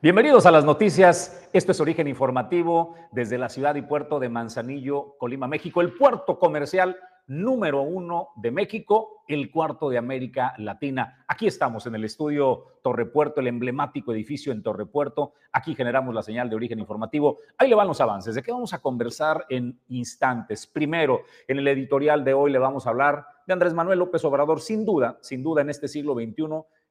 Bienvenidos a las noticias. Esto es Origen Informativo desde la ciudad y puerto de Manzanillo, Colima, México, el puerto comercial número uno de México, el cuarto de América Latina. Aquí estamos en el estudio Torre Puerto, el emblemático edificio en Torre Puerto. Aquí generamos la señal de origen informativo. Ahí le van los avances. ¿De qué vamos a conversar en instantes? Primero, en el editorial de hoy le vamos a hablar de Andrés Manuel López Obrador. Sin duda, sin duda, en este siglo XXI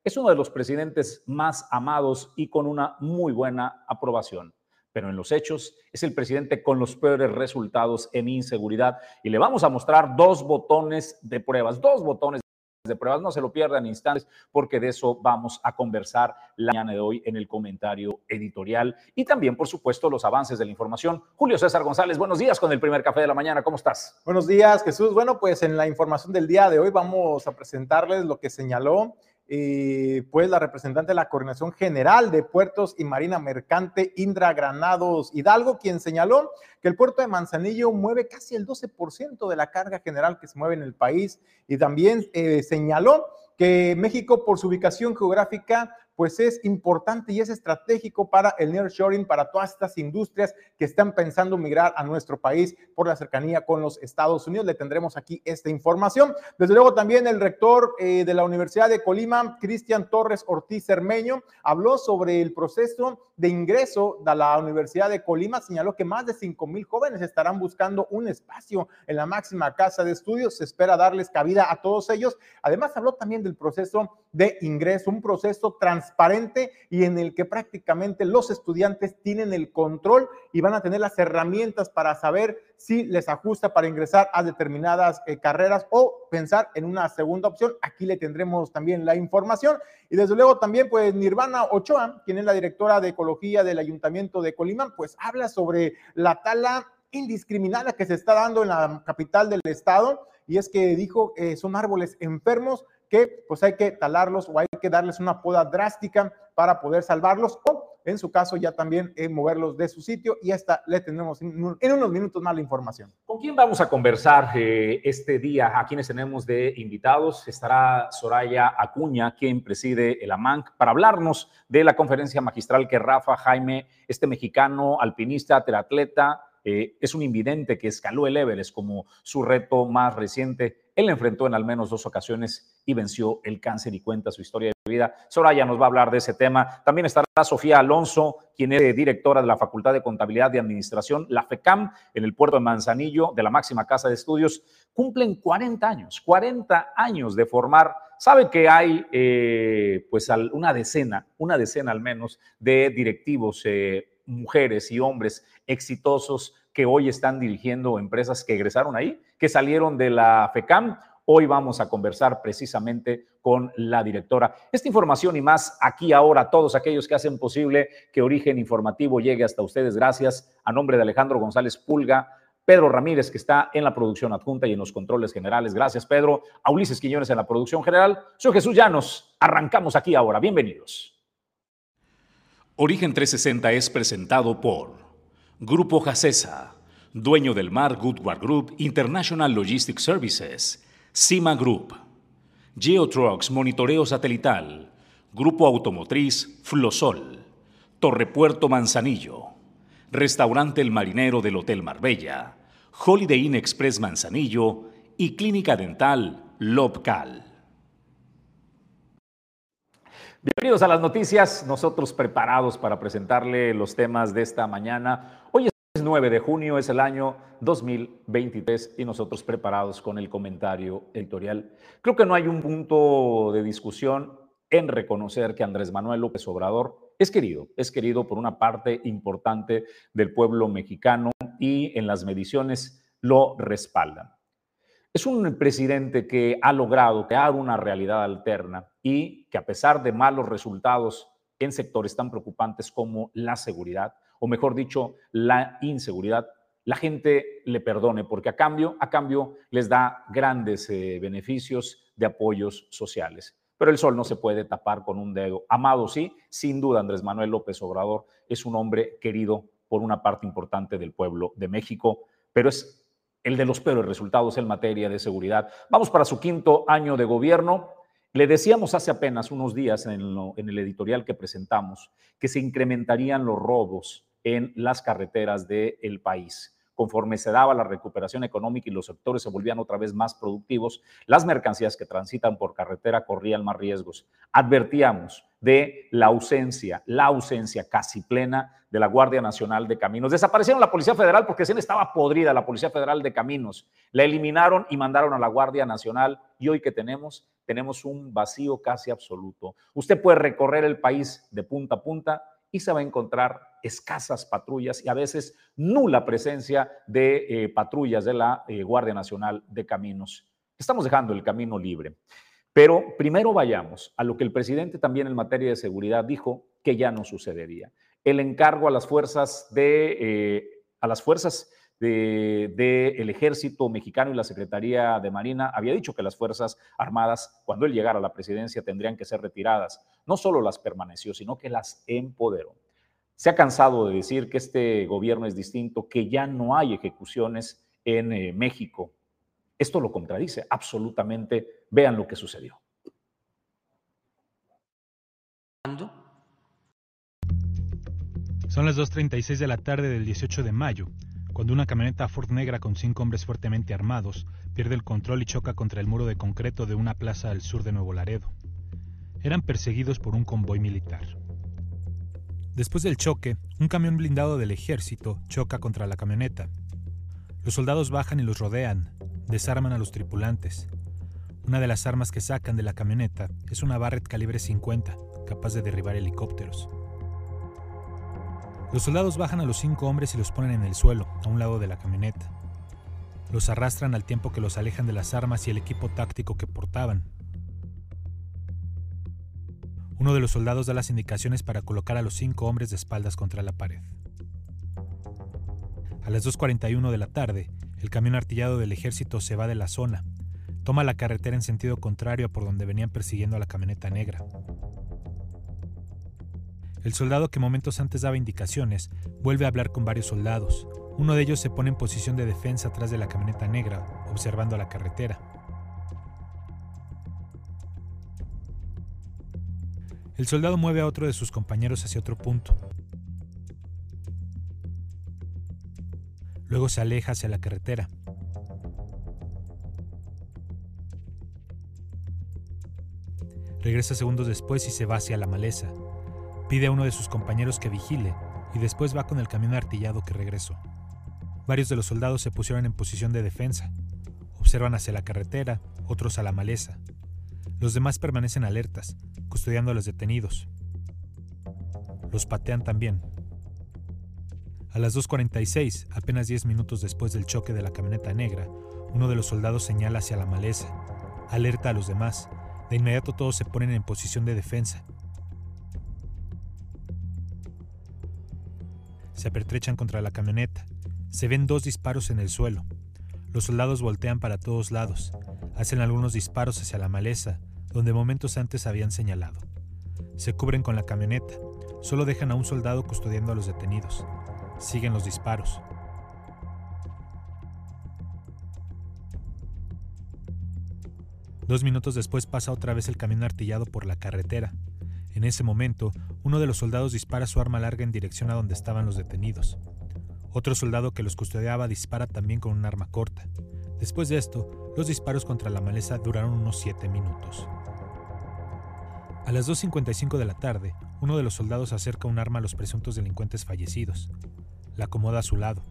es uno de los presidentes más amados y con una muy buena aprobación. Pero en los hechos es el presidente con los peores resultados en inseguridad. Y le vamos a mostrar dos botones de pruebas, dos botones de pruebas. No se lo pierdan instantes porque de eso vamos a conversar la mañana de hoy en el comentario editorial y también, por supuesto, los avances de la información. Julio César González, buenos días con el primer café de la mañana. ¿Cómo estás? Buenos días, Jesús. Bueno, pues en la información del día de hoy vamos a presentarles lo que señaló eh, pues la representante de la Coordinación General de Puertos y Marina Mercante, Indra Granados Hidalgo, quien señaló que el puerto de Manzanillo mueve casi el 12% de la carga general que se mueve en el país. Y también eh, señaló que México, por su ubicación geográfica, pues es importante y es estratégico para el nearshoring, para todas estas industrias que están pensando migrar a nuestro país por la cercanía con los Estados Unidos. Le tendremos aquí esta información. Desde luego también el rector eh, de la Universidad de Colima, Cristian Torres Ortiz Cermeño, habló sobre el proceso de ingreso de la Universidad de Colima. Señaló que más de 5 mil jóvenes estarán buscando un espacio en la máxima casa de estudios. Se espera darles cabida a todos ellos. Además, habló también del proceso de ingreso, un proceso transparente y en el que prácticamente los estudiantes tienen el control y van a tener las herramientas para saber si les ajusta para ingresar a determinadas eh, carreras o pensar en una segunda opción. Aquí le tendremos también la información. Y desde luego también, pues Nirvana Ochoa, quien es la directora de ecología del Ayuntamiento de Colima, pues habla sobre la tala indiscriminada que se está dando en la capital del estado. Y es que dijo, eh, son árboles enfermos que pues hay que talarlos o hay que darles una poda drástica para poder salvarlos o en su caso ya también eh, moverlos de su sitio y hasta le tendremos en, unos minutos más la información. ¿Con quién vamos a conversar eh, este día? ¿A quienes tenemos de invitados? Estará Soraya Acuña, quien preside el AMANC, para hablarnos de la conferencia magistral que Rafa Jaime, este mexicano alpinista, triatleta, eh, es un invidente que escaló el Everest como su reto más reciente él enfrentó en al menos dos ocasiones y venció el cáncer y cuenta su historia de vida. Soraya nos va a hablar de ese tema. También estará Sofía Alonso, quien es directora de la Facultad de Contabilidad y Administración, la FECAM, en el puerto de Manzanillo, de la máxima casa de estudios. Cumplen 40 años, 40 años de formar. Sabe que hay eh, pues una decena, una decena al menos, de directivos, eh, mujeres y hombres exitosos que hoy están dirigiendo empresas que egresaron ahí, que salieron de la FECAM. Hoy vamos a conversar precisamente con la directora. Esta información y más aquí ahora, todos aquellos que hacen posible que Origen Informativo llegue hasta ustedes, gracias a nombre de Alejandro González Pulga, Pedro Ramírez, que está en la producción adjunta y en los controles generales. Gracias, Pedro. A Ulises Quiñones en la producción general. Soy Jesús Llanos. Arrancamos aquí ahora. Bienvenidos. Origen 360 es presentado por Grupo Jacesa, dueño del mar Goodward Group International Logistics Services, CIMA Group, Geotrucks Monitoreo Satelital, Grupo Automotriz Flosol, Torrepuerto Manzanillo, Restaurante El Marinero del Hotel Marbella, Holiday Inn Express Manzanillo y Clínica Dental Lobcal. Bienvenidos a las noticias, nosotros preparados para presentarle los temas de esta mañana. Hoy es 9 de junio, es el año 2023 y nosotros preparados con el comentario editorial. Creo que no hay un punto de discusión en reconocer que Andrés Manuel López Obrador es querido, es querido por una parte importante del pueblo mexicano y en las mediciones lo respaldan. Es un presidente que ha logrado crear una realidad alterna y que a pesar de malos resultados en sectores tan preocupantes como la seguridad, o mejor dicho, la inseguridad, la gente le perdone porque a cambio, a cambio les da grandes eh, beneficios de apoyos sociales. Pero el sol no se puede tapar con un dedo. Amado sí, sin duda Andrés Manuel López Obrador es un hombre querido por una parte importante del pueblo de México, pero es el de los peores resultados en materia de seguridad. Vamos para su quinto año de gobierno. Le decíamos hace apenas unos días en, en, el editorial que presentamos que se incrementarían los robos en las carreteras del país. Conforme se daba la recuperación económica y los sectores se volvían otra vez más productivos, las mercancías que transitan por carretera corrían más riesgos. Advertíamos de la ausencia, la ausencia casi plena de la Guardia Nacional de Caminos. Desaparecieron la Policía Federal porque se estaba podrida la Policía Federal de Caminos. La eliminaron y mandaron a la Guardia Nacional y hoy que tenemos, tenemos un vacío casi absoluto. Usted puede recorrer el país de punta a punta y se va a encontrar escasas patrullas y a veces nula presencia de eh, patrullas de la eh, Guardia Nacional de Caminos. Estamos dejando el camino libre. Pero primero vayamos a lo que el presidente también en materia de seguridad dijo que ya no sucedería. El encargo a las fuerzas de, eh, a las fuerzas del de, ejército mexicano y la Secretaría de Marina había dicho que las Fuerzas Armadas, cuando él llegara a la presidencia, tendrían que ser retiradas. No solo las permaneció, sino que las empoderó. Se ha cansado de decir que este gobierno es distinto, que ya no hay ejecuciones en eh, México. Esto lo contradice absolutamente. Vean lo que sucedió. Son las 2.36 de la tarde del 18 de mayo, cuando una camioneta Ford negra con cinco hombres fuertemente armados pierde el control y choca contra el muro de concreto de una plaza al sur de Nuevo Laredo. Eran perseguidos por un convoy militar. Después del choque, un camión blindado del ejército choca contra la camioneta. Los soldados bajan y los rodean, desarman a los tripulantes. Una de las armas que sacan de la camioneta es una Barrett calibre 50, capaz de derribar helicópteros. Los soldados bajan a los cinco hombres y los ponen en el suelo, a un lado de la camioneta. Los arrastran al tiempo que los alejan de las armas y el equipo táctico que portaban. Uno de los soldados da las indicaciones para colocar a los cinco hombres de espaldas contra la pared. A las 2.41 de la tarde, el camión artillado del ejército se va de la zona, toma la carretera en sentido contrario a por donde venían persiguiendo a la camioneta negra. El soldado que momentos antes daba indicaciones vuelve a hablar con varios soldados. Uno de ellos se pone en posición de defensa atrás de la camioneta negra, observando la carretera. El soldado mueve a otro de sus compañeros hacia otro punto. Luego se aleja hacia la carretera. Regresa segundos después y se va hacia la maleza. Pide a uno de sus compañeros que vigile y después va con el camión artillado que regresó. Varios de los soldados se pusieron en posición de defensa. Observan hacia la carretera, otros a la maleza. Los demás permanecen alertas, custodiando a los detenidos. Los patean también, a las 2.46, apenas 10 minutos después del choque de la camioneta negra, uno de los soldados señala hacia la maleza, alerta a los demás. De inmediato todos se ponen en posición de defensa. Se apertrechan contra la camioneta. Se ven dos disparos en el suelo. Los soldados voltean para todos lados. Hacen algunos disparos hacia la maleza, donde momentos antes habían señalado. Se cubren con la camioneta. Solo dejan a un soldado custodiando a los detenidos. Siguen los disparos. Dos minutos después pasa otra vez el camión artillado por la carretera. En ese momento, uno de los soldados dispara su arma larga en dirección a donde estaban los detenidos. Otro soldado que los custodiaba dispara también con un arma corta. Después de esto, los disparos contra la maleza duraron unos siete minutos. A las 2.55 de la tarde, uno de los soldados acerca un arma a los presuntos delincuentes fallecidos la acomoda a su lado.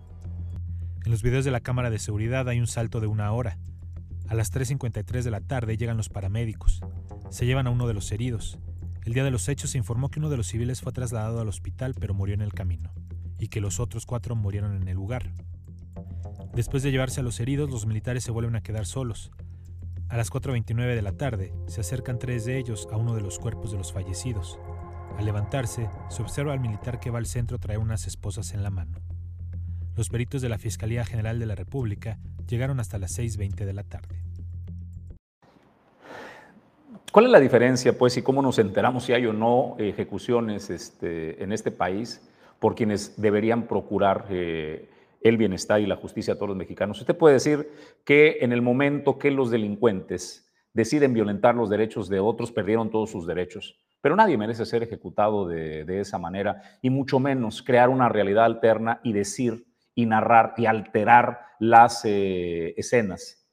En los videos de la cámara de seguridad hay un salto de una hora. A las 3.53 de la tarde llegan los paramédicos. Se llevan a uno de los heridos. El día de los hechos se informó que uno de los civiles fue trasladado al hospital pero murió en el camino, y que los otros cuatro murieron en el lugar. Después de llevarse a los heridos, los militares se vuelven a quedar solos. A las 4.29 de la tarde, se acercan tres de ellos a uno de los cuerpos de los fallecidos. Al levantarse, se observa al militar que va al centro traer unas esposas en la mano. Los peritos de la Fiscalía General de la República llegaron hasta las 6.20 de la tarde. ¿Cuál es la diferencia, pues, y cómo nos enteramos si hay o no ejecuciones este, en este país por quienes deberían procurar eh, el bienestar y la justicia a todos los mexicanos? Usted puede decir que en el momento que los delincuentes deciden violentar los derechos de otros, perdieron todos sus derechos. Pero nadie merece ser ejecutado de, esa manera, y mucho menos crear una realidad alterna y decir y narrar y alterar las eh, escenas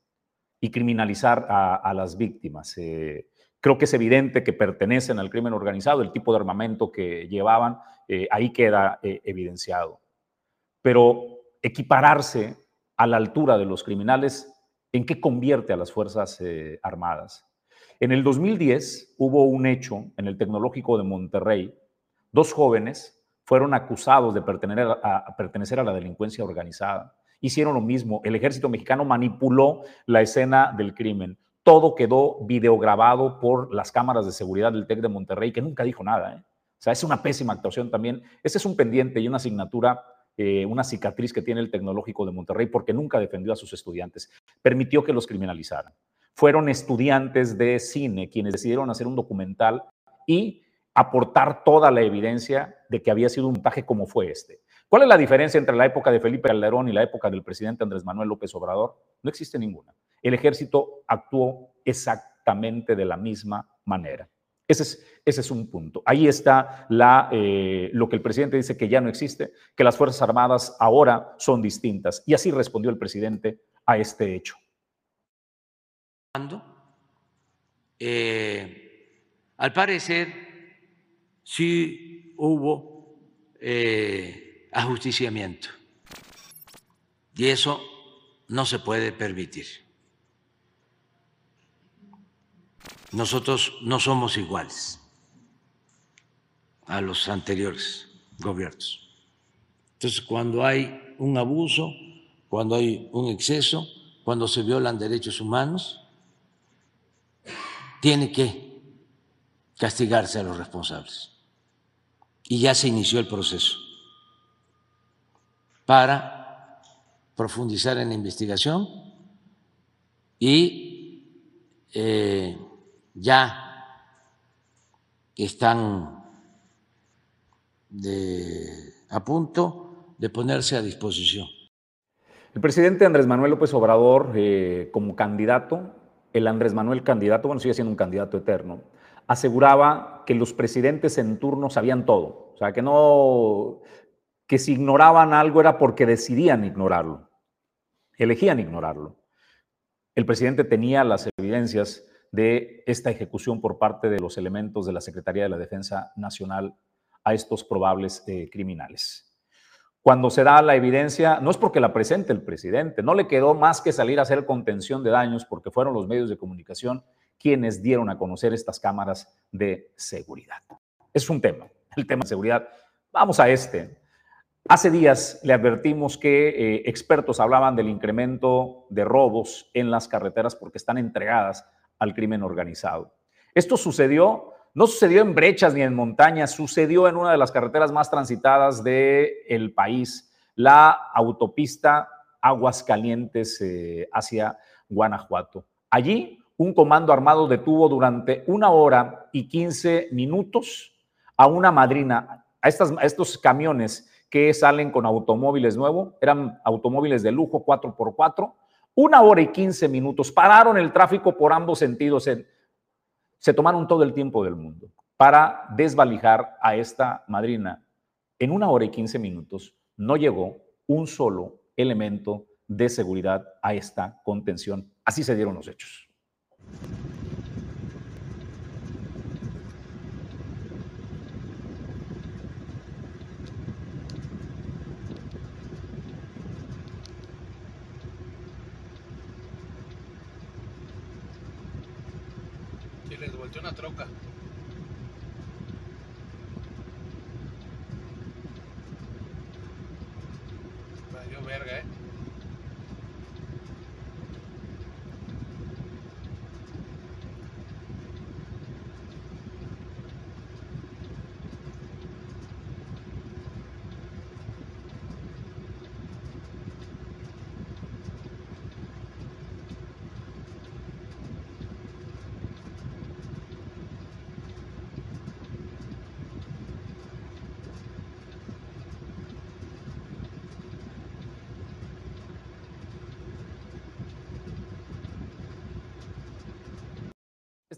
y criminalizar a, las víctimas. Eh, creo que es evidente que pertenecen al crimen organizado, el tipo de armamento que llevaban, eh, ahí queda evidenciado. Pero equipararse a la altura de los criminales ¿En qué convierte a las Fuerzas eh, Armadas? En el 2010 hubo un hecho en el Tecnológico de Monterrey. Dos jóvenes fueron acusados de pertenecer a, pertenecer a la delincuencia organizada. Hicieron lo mismo. El ejército mexicano manipuló la escena del crimen. Todo quedó videograbado por las cámaras de seguridad del TEC de Monterrey, que nunca dijo nada. ¿eh? O sea, es una pésima actuación también. Ese es un pendiente y una asignatura eh, una cicatriz que tiene el Tecnológico de Monterrey porque nunca defendió a sus estudiantes. Permitió que los criminalizaran. Fueron estudiantes de cine quienes decidieron hacer un documental y aportar toda la evidencia de que había sido un montaje como fue este. ¿Cuál es la diferencia entre la época de Felipe Calderón y la época del presidente Andrés Manuel López Obrador? No existe ninguna. El ejército actuó exactamente de la misma manera. Ese es, un punto. Ahí está eh, lo que el presidente dice que ya no existe, que las Fuerzas Armadas ahora son distintas. Y así respondió el presidente a este hecho. Eh, al parecer, sí hubo eh, ajusticiamiento. Y eso no se puede permitir. Nosotros no somos iguales a los anteriores gobiernos. Entonces, cuando hay un abuso, cuando hay un exceso, cuando se violan derechos humanos, tiene que castigarse a los responsables. Y ya se inició el proceso para profundizar en la investigación y eh, ya están a punto de ponerse a disposición. El presidente Andrés Manuel López Obrador, eh, como candidato, el Andrés Manuel candidato, bueno, sigue siendo un candidato eterno, aseguraba que los presidentes en turno sabían todo. O sea, que no, que si ignoraban algo era porque decidían ignorarlo, elegían ignorarlo. El presidente tenía las evidencias de esta ejecución por parte de los elementos de la Secretaría de la Defensa Nacional a estos probables eh, criminales. Cuando se da la evidencia, no es porque la presente el presidente, no le quedó más que salir a hacer contención de daños porque fueron los medios de comunicación quienes dieron a conocer estas cámaras de seguridad. Es un tema, el tema de seguridad. Vamos a este. Hace días le advertimos que eh, expertos hablaban del incremento de robos en las carreteras porque están entregadas al crimen organizado. Esto sucedió, no sucedió en brechas ni en montañas, sucedió en una de las carreteras más transitadas del país, la autopista Aguascalientes eh, hacia Guanajuato. Allí, un comando armado detuvo durante una hora y 15 minutos a una madrina, a estos camiones que salen con automóviles nuevos, eran automóviles de lujo 4x4, una hora y quince minutos. Pararon el tráfico por ambos sentidos. Se, tomaron todo el tiempo del mundo para desvalijar a esta madrina. En una hora y quince minutos no llegó un solo elemento de seguridad a esta contención. Así se dieron los hechos. Verga, eh.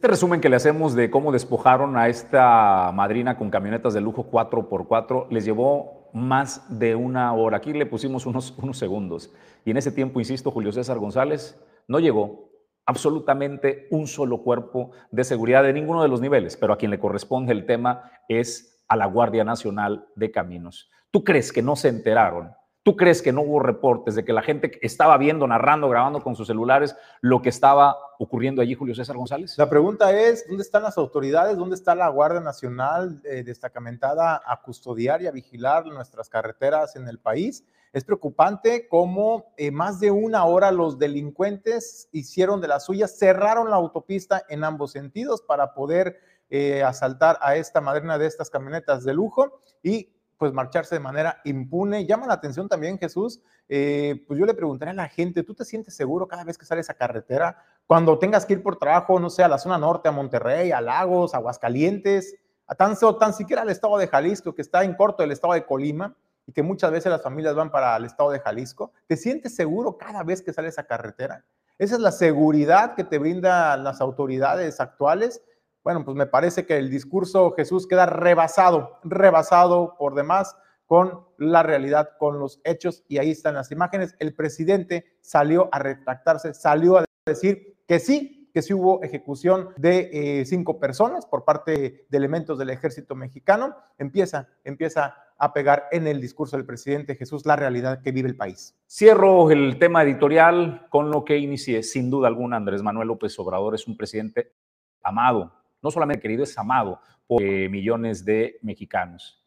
Este resumen que le hacemos de cómo despojaron a esta madrina con camionetas de lujo 4x4 les llevó más de una hora. Aquí le pusimos unos, unos segundos. Y en ese tiempo, insisto, Julio César González no llegó absolutamente un solo cuerpo de seguridad de ninguno de los niveles, pero a quien le corresponde el tema es a la Guardia Nacional de Caminos. ¿Tú crees que no se enteraron ¿Tú crees que no hubo reportes de que la gente estaba viendo, narrando, grabando con sus celulares lo que estaba ocurriendo allí, Julio César González? La pregunta es, ¿dónde están las autoridades? ¿Dónde está la Guardia Nacional eh, destacamentada a custodiar y a vigilar nuestras carreteras en el país? Es preocupante cómo eh, más de una hora los delincuentes hicieron de las suyas, cerraron la autopista en ambos sentidos para poder eh, asaltar a esta madrina de estas camionetas de lujo y pues marcharse de manera impune. Llama la atención también, Jesús, eh, pues yo le preguntaría a la gente, ¿tú te sientes seguro cada vez que sales a carretera? Cuando tengas que ir por trabajo, no sé, a la zona norte, a Monterrey, a Lagos, a Aguascalientes, a tan, tan siquiera al estado de Jalisco, que está en corto del estado de Colima, y que muchas veces las familias van para el estado de Jalisco, ¿te sientes seguro cada vez que sales a carretera? Esa es la seguridad que te brindan las autoridades actuales bueno, pues me parece que el discurso Jesús queda rebasado, rebasado por demás con la realidad, con los hechos, y ahí están las imágenes. El presidente salió a retractarse, salió a decir que sí, que sí hubo ejecución de eh, cinco personas por parte de elementos del ejército mexicano. Empieza, empieza a pegar en el discurso del presidente Jesús la realidad que vive el país. Cierro el tema editorial con lo que inicié. Sin duda alguna, Andrés Manuel López Obrador es un presidente amado, no solamente querido, es amado por eh, millones de mexicanos.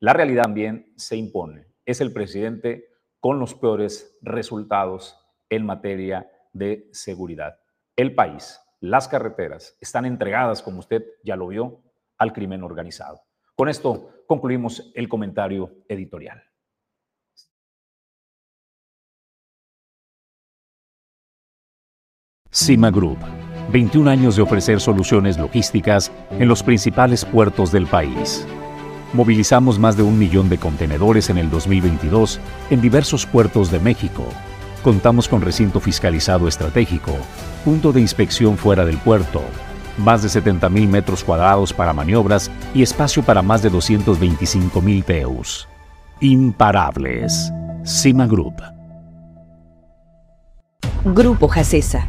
La realidad también se impone. Es el presidente con los peores resultados en materia de seguridad. El país, las carreteras están entregadas, como usted ya lo vio, al crimen organizado. Con esto concluimos el comentario editorial. Cima Group 21 años de ofrecer soluciones logísticas en los principales puertos del país. Movilizamos más de un millón de contenedores en el 2022 en diversos puertos de México. Contamos con recinto fiscalizado estratégico, punto de inspección fuera del puerto, más de 70.000 metros cuadrados para maniobras y espacio para más de 225.000 TEUs. Imparables. Cima Group. Grupo Jacesa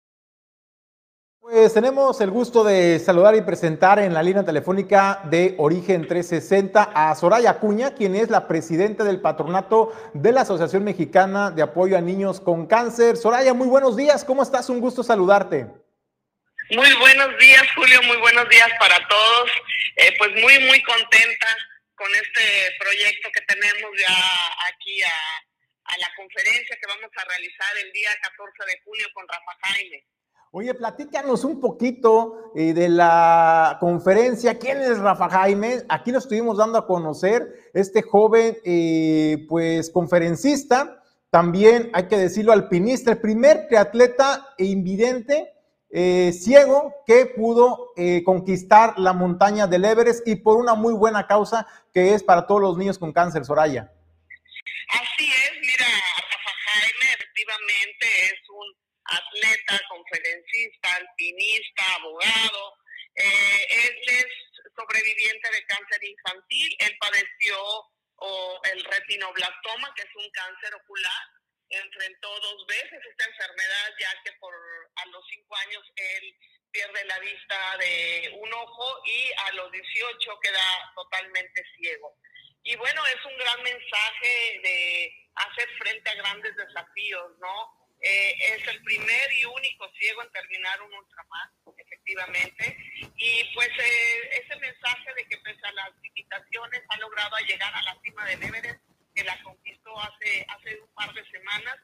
pues tenemos el gusto de saludar y presentar en la línea telefónica de Origen 360 a Soraya Cuña, quien es la presidenta del patronato de la Asociación Mexicana de Apoyo a Niños con Cáncer. Soraya, muy buenos días, ¿cómo estás? Un gusto saludarte. Muy buenos días, Julio, muy buenos días para todos. Eh, pues muy, muy contenta con este proyecto que tenemos ya aquí a, la conferencia que vamos a realizar el día 14 de junio con Rafa Jaime. Oye, platícanos un poquito eh, de la conferencia. ¿Quién es Rafa Jaime? Aquí lo estuvimos dando a conocer, este joven, eh, pues, conferencista, también hay que decirlo, alpinista, el primer triatleta e invidente eh, ciego que pudo conquistar la montaña del Everest y por una muy buena causa que es para todos los niños con cáncer, Soraya. Así es, mira, Rafa Jaime efectivamente es un conferencista, alpinista, abogado, Eh, él es sobreviviente de cáncer infantil, él padeció o el retinoblastoma, que es un cáncer ocular, enfrentó dos veces esta enfermedad, ya que por a los cinco años él pierde la vista de un ojo y a los 18 queda totalmente ciego. Y bueno, es un gran mensaje de hacer frente a grandes desafíos, ¿no? Eh, es el primer y único ciego en terminar un ultramar, efectivamente. Y pues eh, ese mensaje de que pese a las limitaciones ha logrado llegar a la cima del Everest, que la conquistó hace, hace un par de semanas,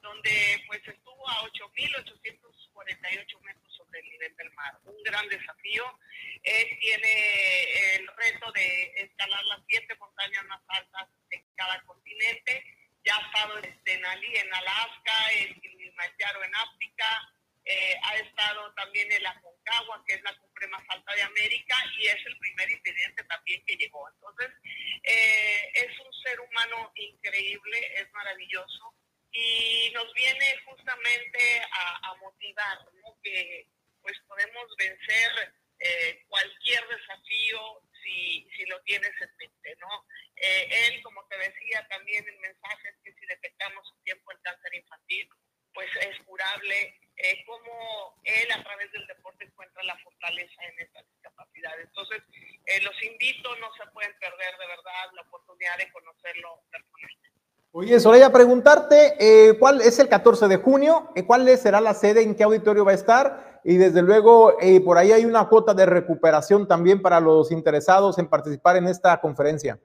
donde pues estuvo a 8.848 metros sobre el nivel del mar. Un gran desafío. Él tiene el reto de escalar las siete montañas más altas de cada continente ya ha estado en Denali, en Alaska, en Kilimanjaro, en África, eh, ha estado también en la Concagua, que es la cumbre más alta de América, y es el primer incidente también que llegó. Entonces, eh, es un ser humano increíble, es maravilloso, y nos viene justamente a, motivar, ¿no? que pues podemos vencer eh, cualquier desafío si, si lo tienes en mente, ¿no? Eh, él, como te decía también en mensajes, que si detectamos un tiempo el cáncer infantil, pues es curable, eh, como él a través del deporte encuentra la fortaleza en estas discapacidades. Entonces, eh, los invito, no se pueden perder de verdad la oportunidad de conocerlo personalmente. Oye, Soraya, preguntarte, eh, ¿cuál es el 14 de junio? ¿Cuál será la sede? ¿En qué auditorio va a estar? Y desde luego, por ahí hay una cuota de recuperación también para los interesados en participar en esta conferencia.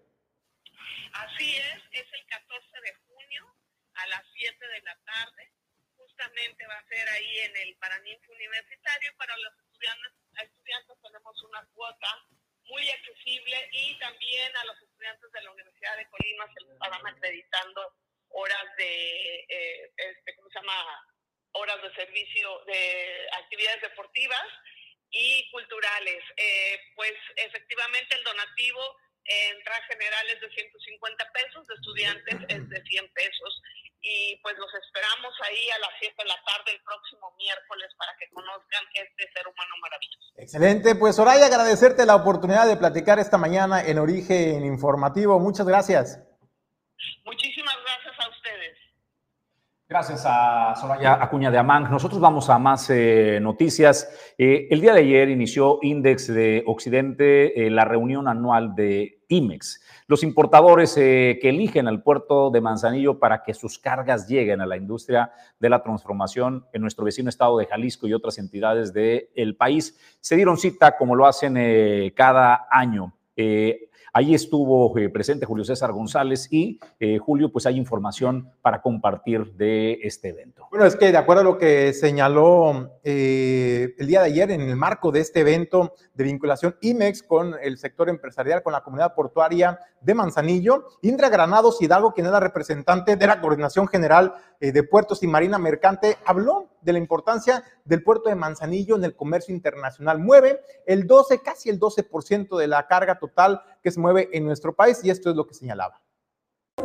Así es, es el 14 de junio a las 7 de la tarde. Ser ahí en el Paraninfo Universitario. Para los estudiantes, estudiantes tenemos una cuota muy accesible y también a los estudiantes de la Universidad de Colima se les van acreditando horas de, eh, este, ¿cómo se llama? Horas de servicio de actividades deportivas y culturales. Eh, pues efectivamente el donativo en general es de 150 pesos, de estudiantes es de 100 pesos. Y pues los esperamos ahí a las 7 de la tarde el próximo miércoles para que conozcan este ser humano maravilloso. Excelente, pues Soraya, agradecerte la oportunidad de platicar esta mañana en Origen Informativo. Muchas gracias. Muchísimas gracias a ustedes. Gracias a Soraya Acuña de Amang. Nosotros vamos a más eh, noticias. Eh, el día de ayer inició Index de Occidente eh, la reunión anual de IMEX. Los importadores que eligen al puerto de Manzanillo para que sus cargas lleguen a la industria de la transformación en nuestro vecino estado de Jalisco y otras entidades del país se dieron cita como lo hacen cada año. Allí estuvo eh, presente Julio César González y eh, Julio, pues hay información para compartir de este evento. Bueno, es que de acuerdo a lo que señaló eh, el día de ayer en el marco de este evento de vinculación IMEX con el sector empresarial, con la comunidad portuaria de Manzanillo, Indra Granados Hidalgo, quien es la representante de la Coordinación General de Puertos y Marina Mercante, habló de la importancia del puerto de Manzanillo en el comercio internacional. Mueve el 12, casi el 12% de la carga total que se mueve en nuestro país y esto es lo que señalaba.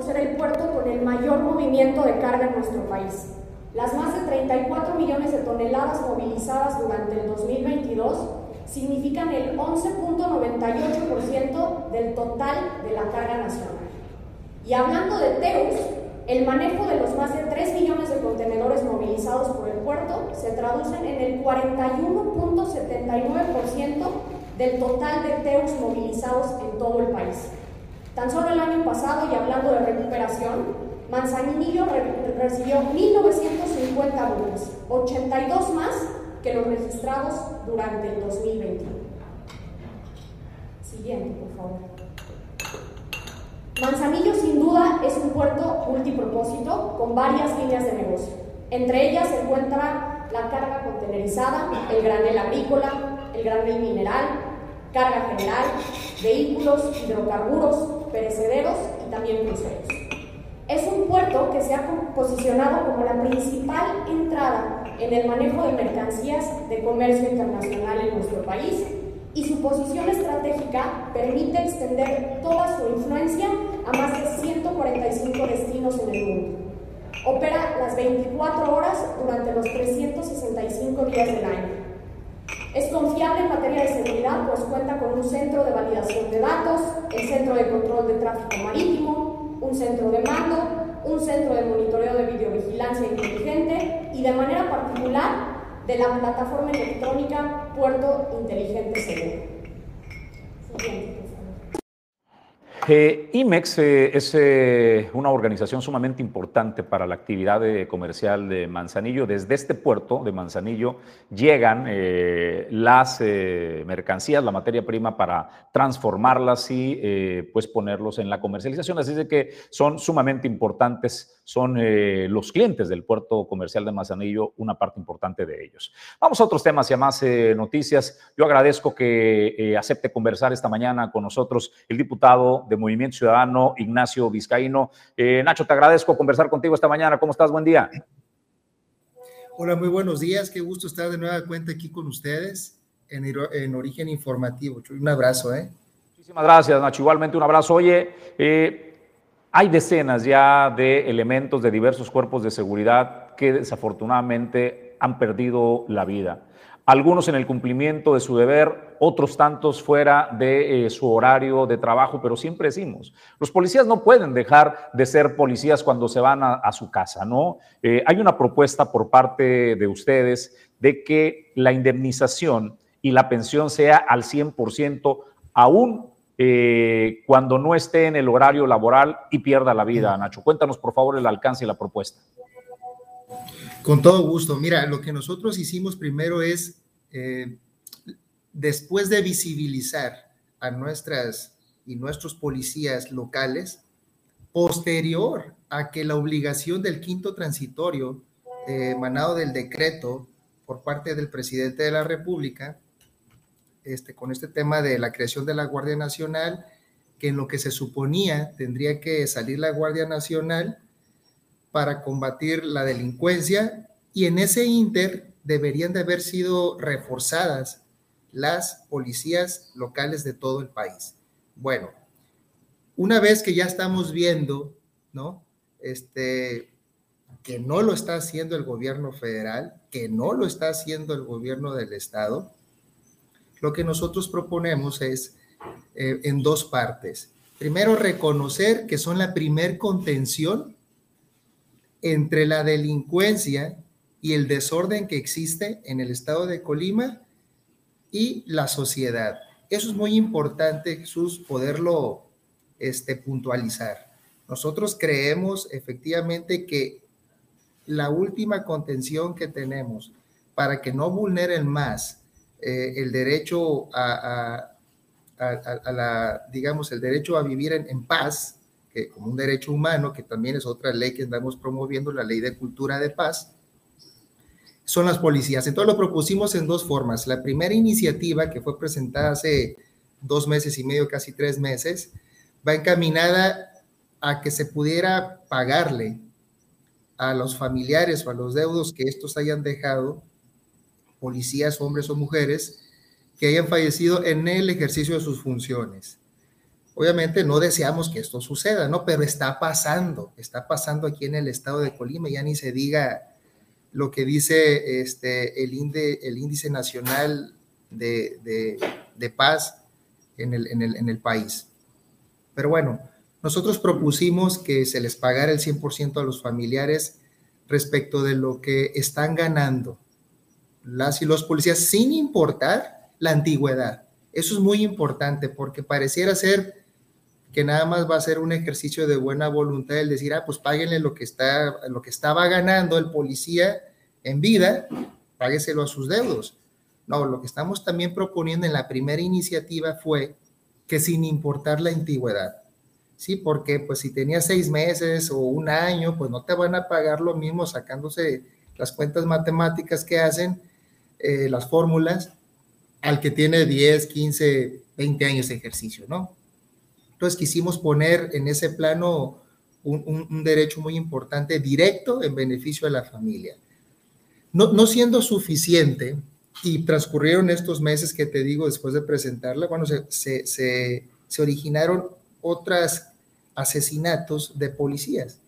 Ser el puerto con el mayor movimiento de carga en nuestro país. Las más de 34 millones de toneladas movilizadas durante el 2022 significan el 11.98% del total de la carga nacional. Y hablando de Teus, el manejo de los más de 3 millones de contenedores movilizados por el puerto se traducen en el 41.79% del total de TEUs movilizados en todo el país. Tan solo el año pasado, y hablando de recuperación, Manzanillo recibió 1.950 buques, 82 más que los registrados durante el 2021. Siguiente, por favor. Manzanillo sin duda es un puerto multipropósito con varias líneas de negocio. Entre ellas se encuentra la carga contenerizada, el granel agrícola, el granel mineral, carga general, vehículos, hidrocarburos, perecederos y también cruceros. Es un puerto que se ha posicionado como la principal entrada en el manejo de mercancías de comercio internacional en nuestro país y su posición estratégica permite extender toda su influencia a más de 145 destinos en el mundo. Opera las 24 horas durante los 365 días del año Es confiable en materia de seguridad, pues cuenta con un centro de validación de datos, el centro de control de tráfico marítimo, un centro de mando, un centro de monitoreo de videovigilancia inteligente y de manera particular de la plataforma electrónica Puerto Inteligente Seguro. Eh, IMEX eh, es eh, una organización sumamente importante para la actividad comercial de Manzanillo. Desde este puerto de Manzanillo llegan las mercancías, la materia prima para transformarlas y pues ponerlos en la comercialización. Así de que son sumamente importantes, son los clientes del puerto comercial de Manzanillo una parte importante de ellos. Vamos a otros temas y a más noticias. Yo agradezco que acepte conversar esta mañana con nosotros el diputado de Movimiento Ciudadano, Ignacio Vizcaíno. Eh, Nacho, te agradezco conversar contigo esta mañana. ¿Cómo estás? Buen día. Hola, muy buenos días. Qué gusto estar de nueva cuenta aquí con ustedes en, Origen Informativo. Un abrazo, ¿eh? Muchísimas gracias, Nacho. Igualmente un abrazo. Oye, eh, hay decenas ya de elementos de diversos cuerpos de seguridad que desafortunadamente han perdido la vida algunos en el cumplimiento de su deber, otros tantos fuera de eh, su horario de trabajo, pero siempre decimos, los policías no pueden dejar de ser policías cuando se van a, su casa, ¿no? Eh, hay una propuesta por parte de ustedes de que la indemnización y la pensión sea al 100%, aún eh, cuando no esté en el horario laboral y pierda la vida, Nacho. Cuéntanos, por favor, el alcance y la propuesta. Con todo gusto. Mira, lo que nosotros hicimos primero es, eh, después de visibilizar a nuestras y nuestros policías locales, posterior a que la obligación del quinto transitorio eh, emanado del decreto por parte del presidente de la República, este, con este tema de la creación de la Guardia Nacional, que en lo que se suponía tendría que salir la Guardia Nacional para combatir la delincuencia y en ese inter deberían de haber sido reforzadas las policías locales de todo el país. Bueno, una vez que ya estamos viendo, ¿no? Este, que no lo está haciendo el gobierno federal, que no lo está haciendo el gobierno del estado, lo que nosotros proponemos es eh, en dos partes. Primero, reconocer que son la primer contención entre la delincuencia y el desorden que existe en el estado de Colima y la sociedad. Eso es muy importante, Jesús, poderlo este, puntualizar. Nosotros creemos efectivamente que la última contención que tenemos para que no vulneren más eh, el derecho a, la, digamos, el derecho a vivir en paz, como un derecho humano, que también es otra ley que andamos promoviendo, la ley de cultura de paz, son las policías. Entonces lo propusimos en dos formas. La primera iniciativa, que fue presentada hace dos meses y medio, casi tres meses, va encaminada a que se pudiera pagarle a los familiares o a los deudos que estos hayan dejado, policías, hombres o mujeres, que hayan fallecido en el ejercicio de sus funciones. Obviamente no deseamos que esto suceda, ¿no? Pero está pasando, está pasando aquí en el estado de Colima, ya ni se diga lo que dice este, el, el índice nacional de, paz en el, en el país. Pero bueno, nosotros propusimos que se les pagara el 100% a los familiares respecto de lo que están ganando las y los policías, sin importar la antigüedad. Eso es muy importante porque pareciera ser que nada más va a ser un ejercicio de buena voluntad el decir, ah, pues páguenle lo que, está, lo que estaba ganando el policía en vida, págueselo a sus deudos. No, lo que estamos también proponiendo en la primera iniciativa fue que sin importar la antigüedad, ¿sí? Porque pues si tenía seis meses o un año, pues no te van a pagar lo mismo sacándose las cuentas matemáticas que hacen, eh, las fórmulas, al que tiene 10, 15, 20 años de ejercicio, ¿no? Entonces quisimos poner en ese plano un, derecho muy importante, directo en beneficio de la familia. No, siendo suficiente, y transcurrieron estos meses que te digo después de presentarla, bueno, se, se, se, originaron otros asesinatos de policías,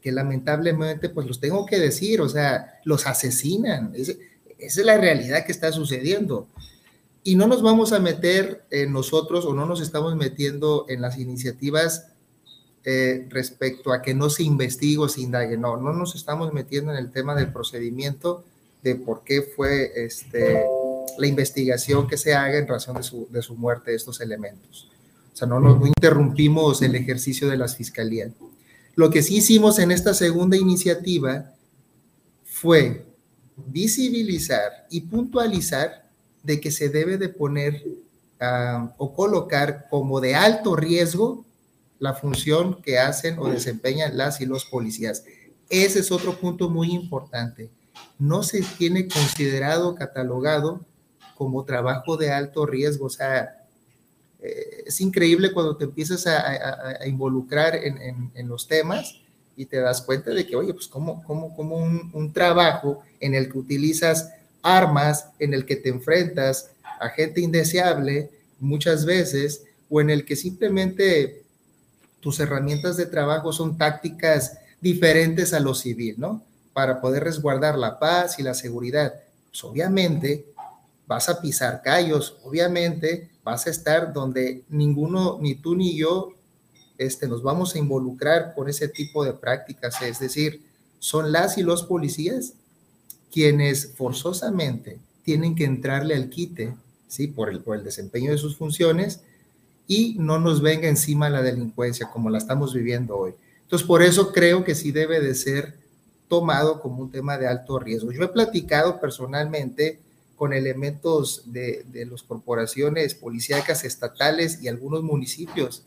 que lamentablemente, pues los tengo que decir, o sea, los asesinan. Esa es la realidad que está sucediendo. Y no nos vamos a meter en nosotros o no nos estamos metiendo en las iniciativas eh, respecto a que no se investigue o se indague. No, no nos estamos metiendo en el tema del procedimiento de por qué fue este, la investigación que se haga en razón de su, de su muerte estos elementos. O sea, no, no, interrumpimos el ejercicio de las fiscalías. Lo que sí hicimos en esta segunda iniciativa fue visibilizar y puntualizar de que se debe de poner uh, o colocar como de alto riesgo la función que hacen o desempeñan las y los policías. Ese es otro punto muy importante. No se tiene considerado, catalogado como trabajo de alto riesgo. O sea, eh, es increíble cuando te empiezas a, a, involucrar en, en, en, los temas y te das cuenta de que, oye, pues como, como, como un, un trabajo en el que utilizas armas, en el que te enfrentas a gente indeseable muchas veces, o en el que simplemente tus herramientas de trabajo son tácticas diferentes a lo civil, ¿no? Para poder resguardar la paz y la seguridad. Pues obviamente vas a pisar callos, obviamente vas a estar donde ninguno, ni tú ni yo, este, nos vamos a involucrar con ese tipo de prácticas. Es decir, son las y los policías quienes forzosamente tienen que entrarle al quite, ¿sí? Por el, por el desempeño de sus funciones y no nos venga encima la delincuencia como la estamos viviendo hoy. Entonces, por eso creo que sí debe de ser tomado como un tema de alto riesgo. Yo he platicado personalmente con elementos de, de las corporaciones policíacas estatales y algunos municipios.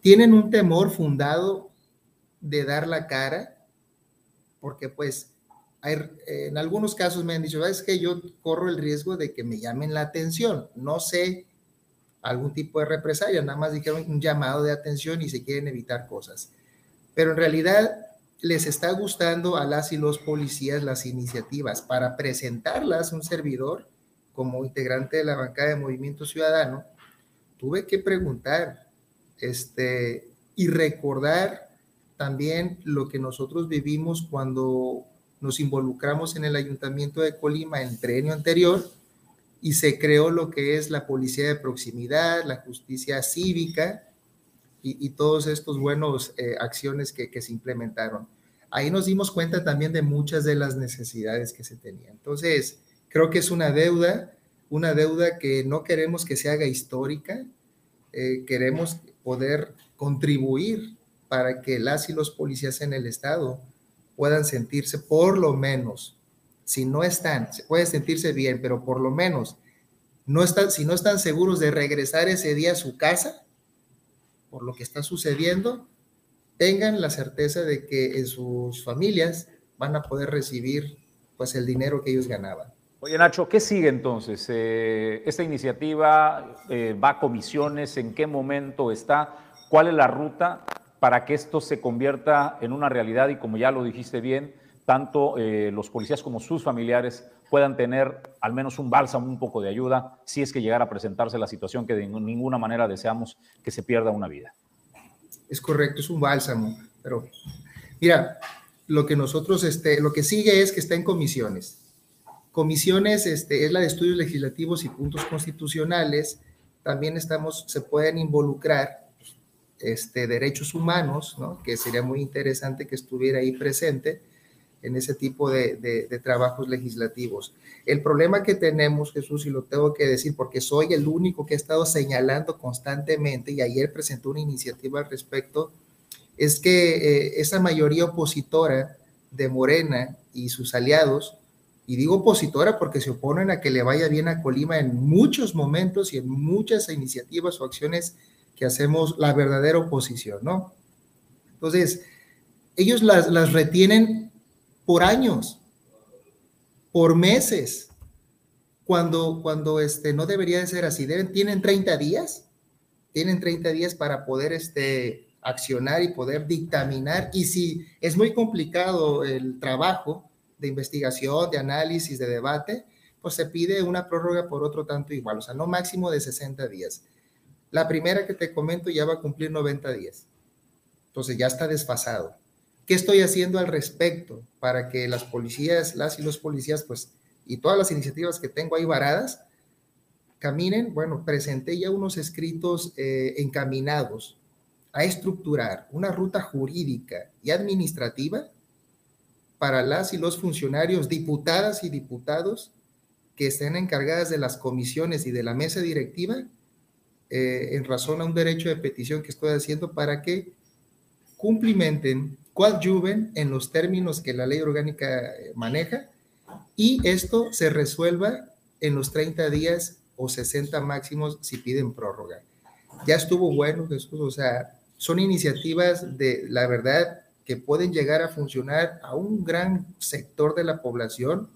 Tienen un temor fundado de dar la cara, porque pues hay, en algunos casos me han dicho, es que yo corro el riesgo de que me llamen la atención. No sé algún tipo de represalia, nada más dijeron un llamado de atención y se quieren evitar cosas. Pero en realidad les está gustando a las y los policías las iniciativas para presentarlas un servidor como integrante de la bancada de Movimiento Ciudadano. Tuve que preguntar este, y recordar también lo que nosotros vivimos cuando nos involucramos en el ayuntamiento de Colima en el trienio anterior y se creó lo que es la policía de proximidad, la justicia cívica y, y todos estos buenos eh, acciones que, se implementaron. Ahí nos dimos cuenta también de muchas de las necesidades que se tenían. Entonces, creo que es una deuda, una deuda que no queremos que se haga histórica, eh, queremos poder contribuir para que las y los policías en el Estado puedan sentirse por lo menos si no están, se puede sentirse bien, pero por lo menos no están, si no están seguros de regresar ese día a su casa, por lo que está sucediendo, tengan la certeza de que en sus familias van a poder recibir pues el dinero que ellos ganaban. Oye Nacho, ¿qué sigue entonces? Eh, ¿Esta iniciativa eh, va a comisiones? ¿En qué momento está? ¿Cuál es la ruta para que esto se convierta en una realidad? Y como ya lo dijiste bien, tanto eh, los policías como sus familiares puedan tener al menos un bálsamo, un poco de ayuda, si es que llegara a presentarse la situación que de ninguna manera deseamos que se pierda una vida. Es correcto, es un bálsamo, pero mira, lo que nosotros, este, lo que sigue es que está en comisiones. Comisiones este, es la de estudios legislativos y puntos constitucionales. También estamos, se pueden involucrar este, derechos humanos, ¿no? que sería muy interesante que estuviera ahí presente en ese tipo de, trabajos legislativos. El problema que tenemos, Jesús, y lo tengo que decir porque soy el único que ha estado señalando constantemente, y ayer presentó una iniciativa al respecto, es que eh, esa mayoría opositora de Morena y sus aliados, y digo opositora porque se oponen a que le vaya bien a Colima en muchos momentos y en muchas iniciativas o acciones hacemos la verdadera oposición, ¿no? Entonces, ellos las, retienen por años, por meses, cuando, cuando este, no debería de ser así. Tienen 30 días, tienen 30 días para poder este, accionar y poder dictaminar. Y si es muy complicado el trabajo de investigación, de análisis, de debate, pues se pide una prórroga por otro tanto igual, o sea, no máximo de 60 días. La primera que te comento ya va a cumplir 90 días. Entonces ya está desfasado. ¿Qué estoy haciendo al respecto para que las policías, las y los policías, pues y todas las iniciativas que tengo ahí varadas, caminen, bueno, presenté ya unos escritos eh, encaminados a estructurar una ruta jurídica y administrativa para las y los funcionarios, diputadas y diputados que estén encargadas de las comisiones y de la mesa directiva eh, en razón a un derecho de petición que estoy haciendo para que cumplimenten, coadyuven en los términos que la ley orgánica eh, maneja y esto se resuelva en los 30 días o 60 máximos si piden prórroga. Ya estuvo bueno, Jesús, o sea, son iniciativas de la verdad que pueden llegar a funcionar a un gran sector de la población,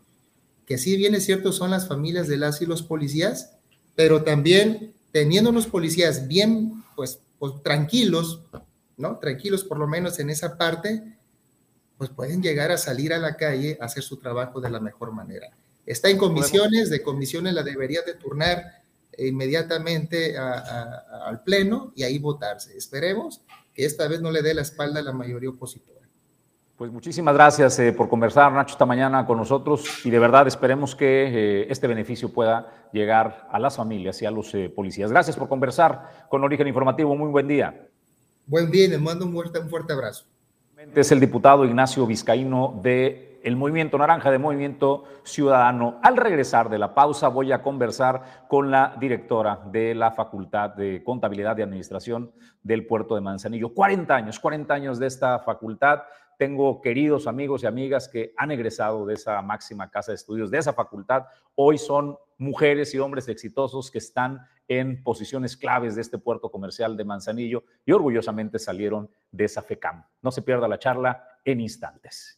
que si bien es cierto son las familias de las y los policías, pero también teniendo unos policías bien, pues, pues tranquilos, ¿no? Tranquilos por lo menos en esa parte, pues pueden llegar a salir a la calle a hacer su trabajo de la mejor manera. Está en comisiones, de comisiones la debería de turnar inmediatamente al Pleno y ahí votarse. Esperemos que esta vez no le dé la espalda a la mayoría opositora. Pues muchísimas gracias eh, por conversar, Nacho, esta mañana con nosotros y de verdad esperemos que eh, este beneficio pueda llegar a las familias y a los eh, policías. Gracias por conversar con Origen Informativo. Muy buen día. Buen día, les mando un fuerte, un fuerte abrazo. Es el diputado Ignacio Vizcaíno de el Movimiento Naranja de Movimiento Ciudadano. Al regresar de la pausa voy a conversar con la directora de la Facultad de Contabilidad y Administración del Puerto de Manzanillo. 40 años, 40 años de esta facultad. Tengo queridos amigos y amigas que han egresado de esa máxima casa de estudios, de esa facultad. Hoy son mujeres y hombres exitosos que están en posiciones claves de este puerto comercial de Manzanillo y orgullosamente salieron de esa FECAM. No se pierda la charla en instantes.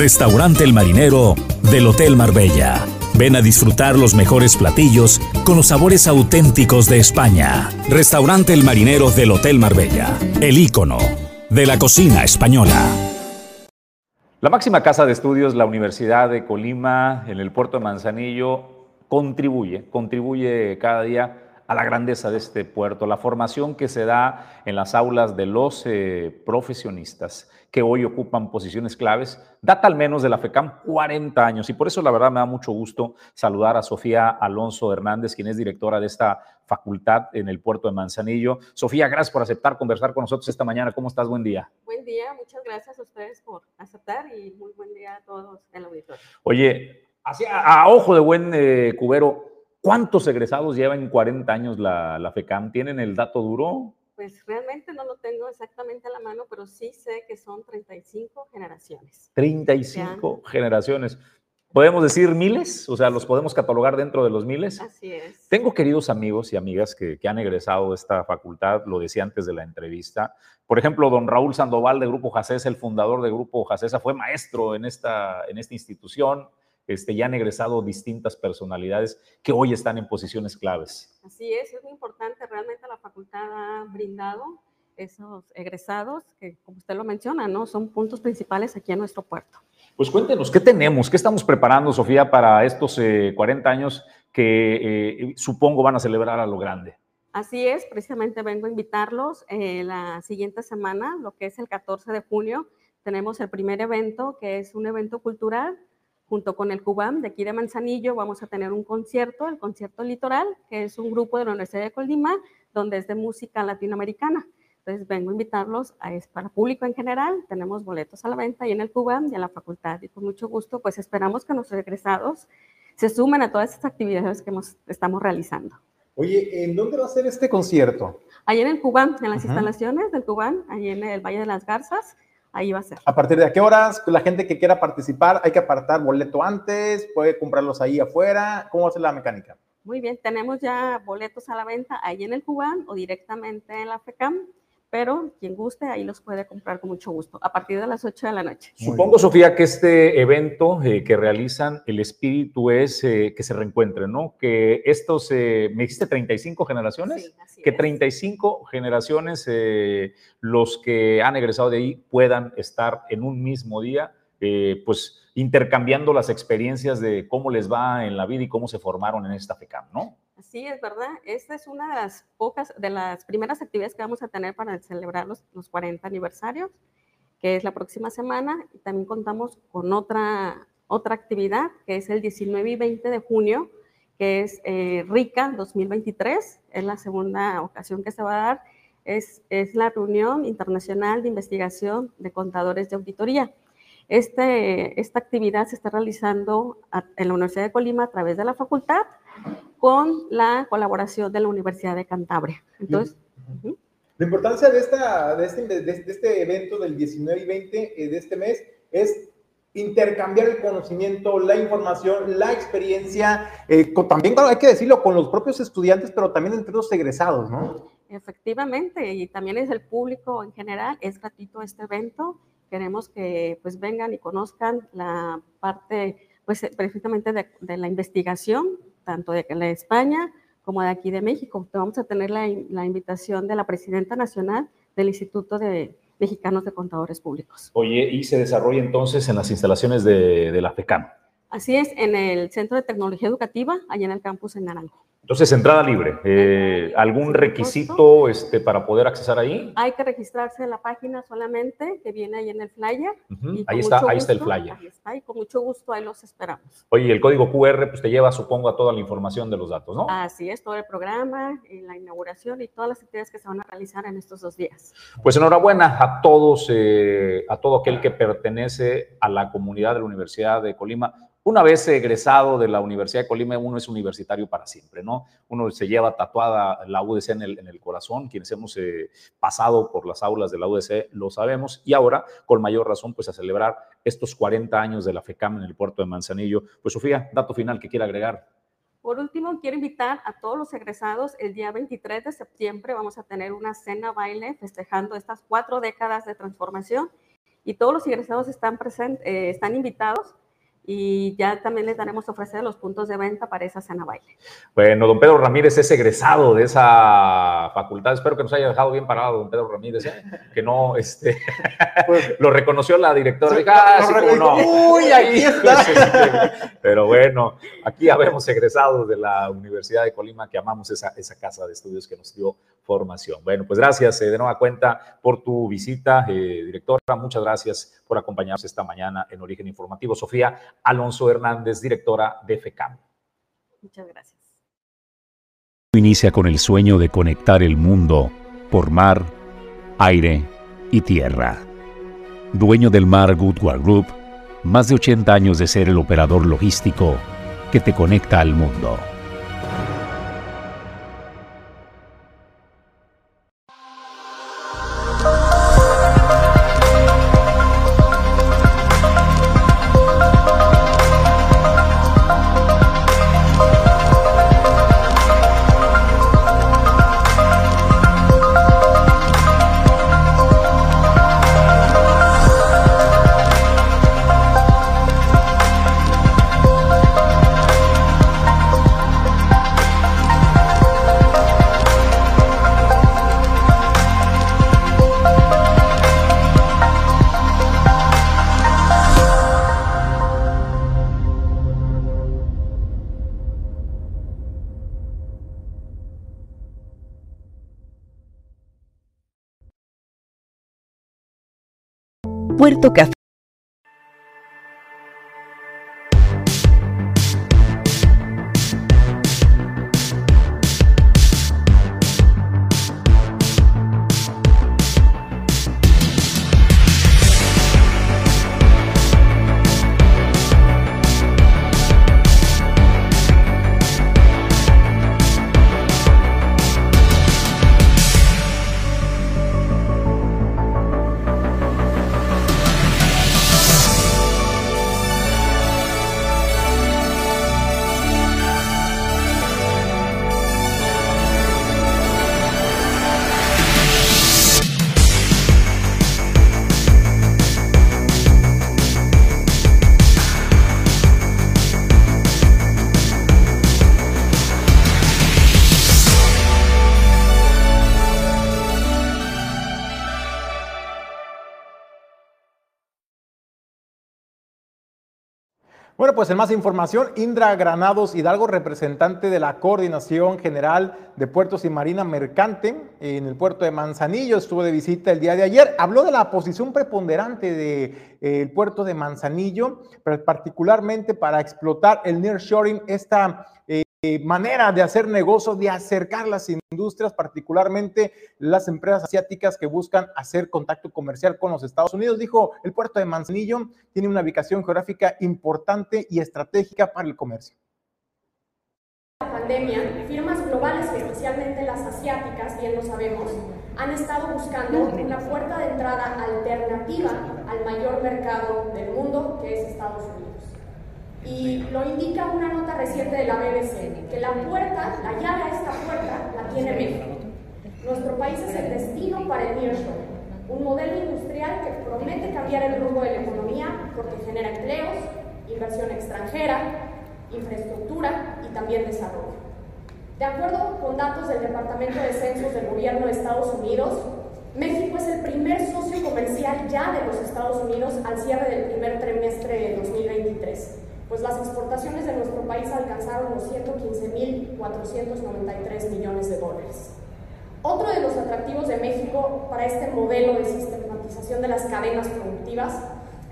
Restaurante El Marinero del Hotel Marbella. Ven a disfrutar los mejores platillos con los sabores auténticos de España. Restaurante El Marinero del Hotel Marbella. El ícono de la cocina española. La máxima casa de estudios, la Universidad de Colima, en el puerto de Manzanillo, contribuye, contribuye cada día a la grandeza de este puerto, la formación que se da en las aulas de los eh, profesionistas que hoy ocupan posiciones claves, data al menos de la FECAM 40 años y por eso la verdad me da mucho gusto saludar a Sofía Alonso Hernández, quien es directora de esta facultad en el puerto de Manzanillo. Sofía, gracias por aceptar conversar con nosotros esta mañana. ¿Cómo estás? Buen día. Buen día, muchas gracias a ustedes por aceptar y muy buen día a todos en el auditorio. Oye, a, ojo de buen eh, cubero, ¿Cuántos egresados llevan 40 años la, la, FECAM? ¿Tienen el dato duro? Pues realmente no lo tengo exactamente a la mano, pero sí sé que son 35 generaciones. 35 generaciones. ¿Podemos decir miles? O sea, ¿los podemos catalogar dentro de los miles? Así es. Tengo queridos amigos y amigas que, que han egresado de esta facultad, lo decía antes de la entrevista. Por ejemplo, don Raúl Sandoval de Grupo Jacesa, el fundador de Grupo Jacesa, fue maestro en esta, en esta institución este, ya han egresado distintas personalidades que hoy están en posiciones claves. Así es, es muy importante, realmente la facultad ha brindado esos egresados que, como usted lo menciona, ¿no? son puntos principales aquí en nuestro puerto. Pues cuéntenos, ¿qué tenemos? ¿Qué estamos preparando, Sofía, para estos 40 eh, años que eh, supongo van a celebrar a lo grande? Así es, precisamente vengo a invitarlos eh, la siguiente semana, lo que es el 14 de junio, tenemos el primer evento, que es un evento cultural junto con el CUBAM de aquí de Manzanillo vamos a tener un concierto, el Concierto Litoral, que es un grupo de la Universidad de Colima, donde es de música latinoamericana. Entonces vengo a invitarlos a, es para público en general, tenemos boletos a la venta ahí en el CUBAM y en la facultad y con mucho gusto pues esperamos que nuestros egresados se sumen a todas estas actividades que hemos, estamos realizando. Oye, ¿en dónde va a ser este concierto? Ahí en el Cubán, en las instalaciones del Cubán, ahí en el Valle de las Garzas, ahí va a ser. ¿A partir de qué horas la gente que quiera participar hay que apartar boleto antes? ¿Puede comprarlos ahí afuera? ¿Cómo va a ser la mecánica? Muy bien, tenemos ya boletos a la venta ahí en el Cubán o directamente en la FECAM pero quien guste ahí los puede comprar con mucho gusto a partir de las 8 de la noche. Supongo, Sofía, que este evento eh, que realizan, el espíritu es eh, que se reencuentren, ¿no? Que estos, eh, me dijiste 35 generaciones, sí, así que 35 generaciones, los que han egresado de ahí puedan estar en un mismo día, pues intercambiando las experiencias de cómo les va en la vida y cómo se formaron en esta FECAM, ¿no? Sí, es verdad. Esta es una de las pocas, de las primeras actividades que vamos a tener para celebrar los, los 40 aniversarios, que es la próxima semana. Y también contamos con otra, otra actividad, que es el 19 y 20 de junio, que es eh, RICA 2023. Es la segunda ocasión que se va a dar. Es, es la reunión internacional de investigación de contadores de auditoría. Este, esta actividad se está realizando en la Universidad de Colima a través de la facultad con la colaboración de la Universidad de Cantabria. Entonces, La importancia de, esta, de, este, de, este, evento del 19 y 20 eh, de este mes es intercambiar el conocimiento, la información, la experiencia, eh, también hay que decirlo con los propios estudiantes, pero también entre los egresados, ¿no? Efectivamente, y también es el público en general, es gratuito este evento queremos que pues vengan y conozcan la parte pues precisamente de, de la investigación, tanto de, de, España como de aquí de México. Vamos a tener la, la invitación de la presidenta nacional del Instituto de Mexicanos de Contadores Públicos. Oye, y se desarrolla entonces en las instalaciones de, de la FECAM. Así es, en el Centro de Tecnología Educativa, allá en el campus en Naranjo. Entonces, entrada libre. Eh, ¿Algún requisito este, para poder accesar ahí? Hay que registrarse en la página solamente, que viene ahí en el flyer. Uh -huh. Ahí está, ahí está el flyer. Ahí está, y con mucho gusto ahí los esperamos. Oye, el código QR pues te lleva, supongo, a toda la información de los datos, ¿no? Así es, todo el programa, la inauguración y todas las actividades que se van a realizar en estos dos días. Pues enhorabuena a todos, eh, a todo aquel que pertenece a la comunidad de la Universidad de Colima una vez egresado de la Universidad de Colima, uno es universitario para siempre, ¿no? Uno se lleva tatuada la UDC en el, corazón, quienes hemos eh, pasado por las aulas de la UDC lo sabemos, y ahora, con mayor razón, pues a celebrar estos 40 años de la FECAM en el puerto de Manzanillo. Pues Sofía, dato final que quiera agregar. Por último, quiero invitar a todos los egresados, el día 23 de septiembre vamos a tener una cena baile festejando estas cuatro décadas de transformación y todos los egresados están, presentes, eh, están invitados y ya también les daremos a ofrecer los puntos de venta para esa cena baile. Bueno, don Pedro Ramírez es egresado de esa facultad. Espero que nos haya dejado bien parado, don Pedro Ramírez, ¿eh? que no, este, pues, lo reconoció la directora. Sí, ah, sí, no. Uy, aquí está. Pero bueno, aquí habemos egresados de la Universidad de Colima que amamos esa, esa casa de estudios que nos dio formación. Bueno, pues gracias eh, de nueva cuenta por tu visita, eh, directora. Muchas gracias por acompañarnos esta mañana en Origen Informativo. Sofía Alonso Hernández, directora de FECAM. Muchas gracias. Inicia con el sueño de conectar el mundo por mar, aire y tierra. Dueño del mar Goodward Group, más de 80 años de ser el operador logístico que te conecta al mundo. Puerto Café. Pues en más información, Indra Granados Hidalgo, representante de la Coordinación General de Puertos y Marina Mercante en el puerto de Manzanillo, estuvo de visita el día de ayer. Habló de la posición preponderante del eh, puerto de Manzanillo, particularmente para explotar el nearshoring, esta eh, manera de hacer negocio, de acercar las industrias, particularmente las empresas asiáticas que buscan hacer contacto comercial con los Estados Unidos. Dijo, el puerto de Manzanillo tiene una ubicación geográfica importante y estratégica para el comercio. La pandemia, firmas globales especialmente las asiáticas, bien lo sabemos, han estado buscando una puerta de entrada alternativa al mayor mercado del mundo, que es Estados Unidos. Y lo indica una nota reciente de la BBC, que la puerta, la llave a esta puerta, la tiene México. Nuestro país es el destino para el nearshoring, un modelo industrial que promete cambiar el rumbo de la economía porque genera empleos, inversión extranjera, infraestructura y también desarrollo. De acuerdo con datos del Departamento de Censos del Gobierno de Estados Unidos, México es el primer socio comercial ya de los Estados Unidos al cierre del primer trimestre de 2023 pues las exportaciones de nuestro país alcanzaron los 115.493 millones de dólares. Otro de los atractivos de México para este modelo de sistematización de las cadenas productivas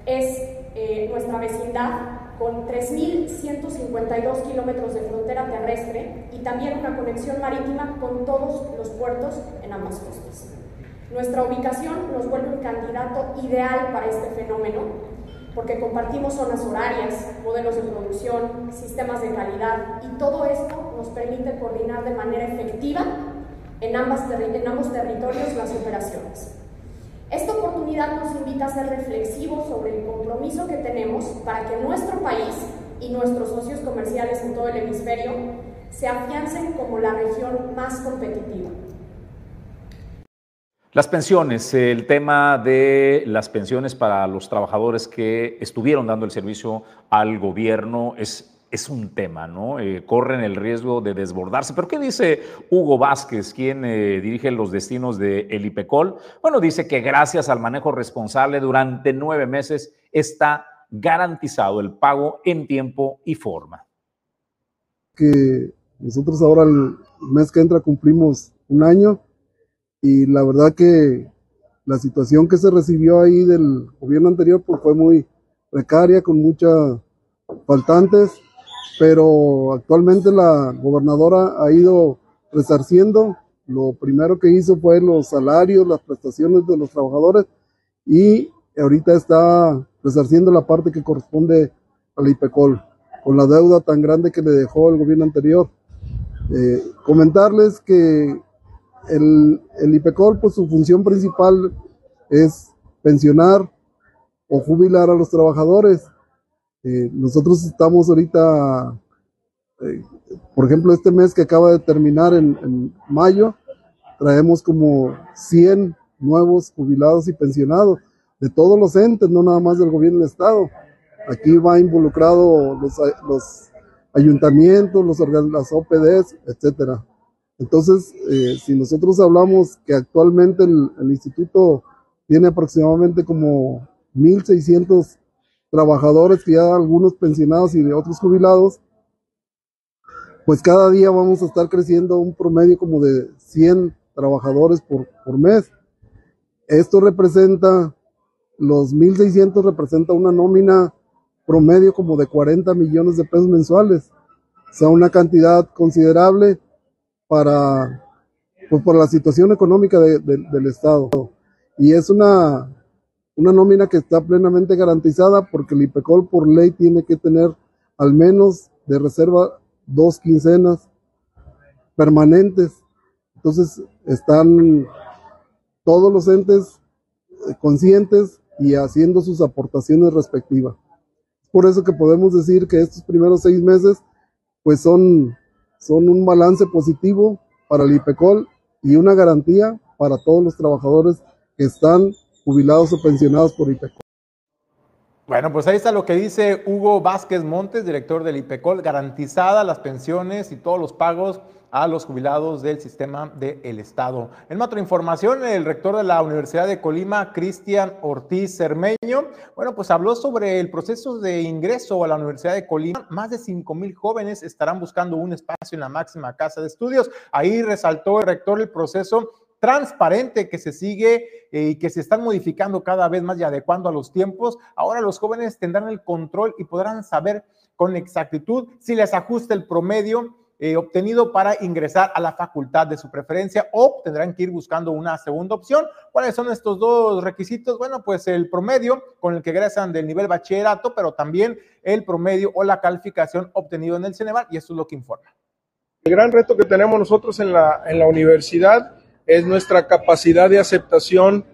es eh, nuestra vecindad con 3.152 kilómetros de frontera terrestre y también una conexión marítima con todos los puertos en ambas costas. Nuestra ubicación nos vuelve un candidato ideal para este fenómeno porque compartimos zonas horarias, modelos de producción, sistemas de calidad y todo esto nos permite coordinar de manera efectiva en, ambos territorios las operaciones. Esta oportunidad nos invita a ser reflexivos sobre el compromiso que tenemos para que nuestro país y nuestros socios comerciales en todo el hemisferio se afiancen como la región más competitiva. Las pensiones, el tema de las pensiones para los trabajadores que estuvieron dando el servicio al gobierno es, es un tema, ¿no? Eh, corren el riesgo de desbordarse. Pero ¿qué dice Hugo Vázquez, quien eh, dirige los destinos de el IPECOL? Bueno, dice que gracias al manejo responsable durante nueve meses está garantizado el pago en tiempo y forma. Que nosotros ahora el mes que entra cumplimos un año y la verdad que la situación que se recibió ahí del gobierno anterior pues fue muy precaria, con muchas faltantes, pero actualmente la gobernadora ha ido resarciendo. Lo primero que hizo fue los salarios, las prestaciones de los trabajadores y ahorita está resarciendo la parte que corresponde al IPECOL, con la deuda tan grande que le dejó el gobierno anterior. Eh, comentarles que el, el IPECOL, pues su función principal es pensionar o jubilar a los trabajadores. Eh, nosotros estamos ahorita, eh, por ejemplo, este mes que acaba de terminar en, en, mayo, traemos como 100 nuevos jubilados y pensionados de todos los entes, no nada más del gobierno del Estado. Aquí va involucrado los, los ayuntamientos, los, las OPDs, etcétera. Entonces, eh, si nosotros hablamos que actualmente el, instituto tiene aproximadamente como 1.600 trabajadores, que ya algunos pensionados y de otros jubilados, pues cada día vamos a estar creciendo un promedio como de 100 trabajadores por, por mes. Esto representa, los 1.600 representa una nómina promedio como de 40 millones de pesos mensuales, o sea, una cantidad considerable para, pues, por la situación económica de, del Estado. Y es una, una nómina que está plenamente garantizada porque el IPECOL por ley tiene que tener al menos de reserva dos quincenas permanentes. Entonces están todos los entes eh, conscientes y haciendo sus aportaciones respectivas. Por eso que podemos decir que estos primeros seis meses pues son son un balance positivo para el IPECOL y una garantía para todos los trabajadores que están jubilados o pensionados por IPECOL. Bueno, pues ahí está lo que dice Hugo Vázquez Montes, director del IPECOL, garantizadas las pensiones y todos los pagos a los jubilados del sistema del Estado. En otra información, el rector de la Universidad de Colima, Cristian Ortiz Cermeño, bueno, pues habló sobre el proceso de ingreso a la Universidad de Colima. Más de 5 mil jóvenes estarán buscando un espacio en la máxima casa de estudios. Ahí resaltó el rector el proceso transparente que se sigue eh, y que se están modificando cada vez más y adecuando a los tiempos. Ahora los jóvenes tendrán el control y podrán saber con exactitud si les ajusta el promedio eh, obtenido para ingresar a la facultad de su preferencia o tendrán que ir buscando una segunda opción. ¿Cuáles son estos dos requisitos? Bueno, pues el promedio con el que egresan del nivel bachillerato, pero también el promedio o la calificación obtenido en el Ceneval y eso es lo que informa. El gran reto que tenemos nosotros en la, en la universidad es nuestra capacidad de aceptación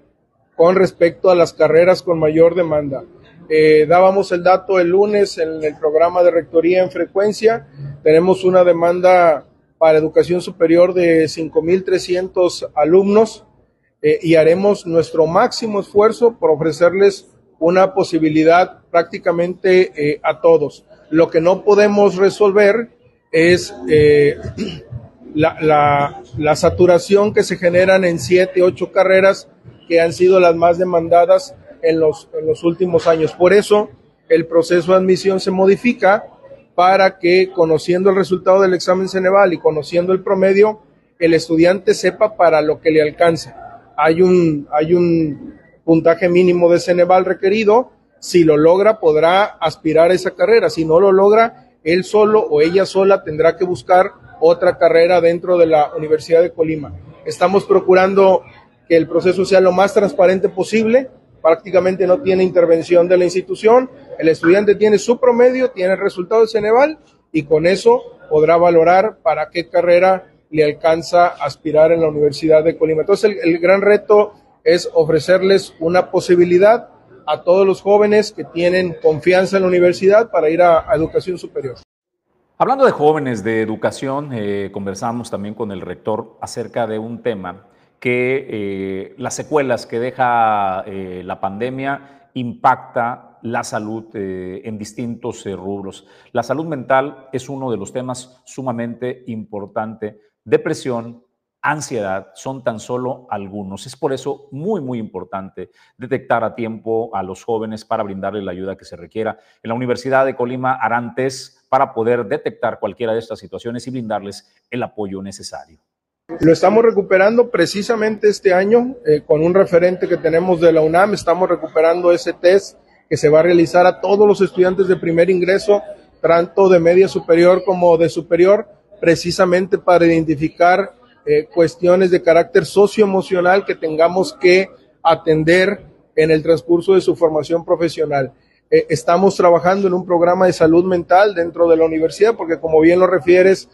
con respecto a las carreras con mayor demanda. Eh, dábamos el dato el lunes en el programa de rectoría en frecuencia. Tenemos una demanda para educación superior de 5.300 alumnos eh, y haremos nuestro máximo esfuerzo por ofrecerles una posibilidad prácticamente eh, a todos. Lo que no podemos resolver es la, la, la saturación que se generan en siete, ocho carreras que han sido las más demandadas en los, en los últimos años. Por eso el proceso de admisión se modifica para que conociendo el resultado del examen Ceneval y conociendo el promedio, el estudiante sepa para lo que le alcanza. Hay un, hay un puntaje mínimo de Ceneval requerido. Si lo logra, podrá aspirar a esa carrera. Si no lo logra, él solo o ella sola tendrá que buscar otra carrera dentro de la Universidad de Colima. Estamos procurando que el proceso sea lo más transparente posible prácticamente no tiene intervención de la institución, el estudiante tiene su promedio, tiene el resultado del Ceneval y con eso podrá valorar para qué carrera le alcanza aspirar en la Universidad de Colima. Entonces el, gran reto es ofrecerles una posibilidad a todos los jóvenes que tienen confianza en la universidad para ir a, educación superior. Hablando de jóvenes, de educación, eh, conversamos también con el rector acerca de un tema que eh, las secuelas que deja eh, la pandemia impacta la salud eh, en distintos rubros. La salud mental es uno de los temas sumamente importante. Depresión, ansiedad son tan solo algunos. Es por eso muy, muy importante detectar a tiempo a los jóvenes para brindarles la ayuda que se requiera. En la Universidad de Colima harán test para poder detectar cualquiera de estas situaciones y brindarles el apoyo necesario. Lo estamos recuperando precisamente este año eh, con un referente que tenemos de la UNAM. Estamos recuperando ese test que se va a realizar a todos los estudiantes de primer ingreso, tanto de media superior como de superior, precisamente para identificar eh, cuestiones de carácter socioemocional que tengamos que atender en el transcurso de su formación profesional. Eh, estamos trabajando en un programa de salud mental dentro de la universidad porque como bien lo refieres,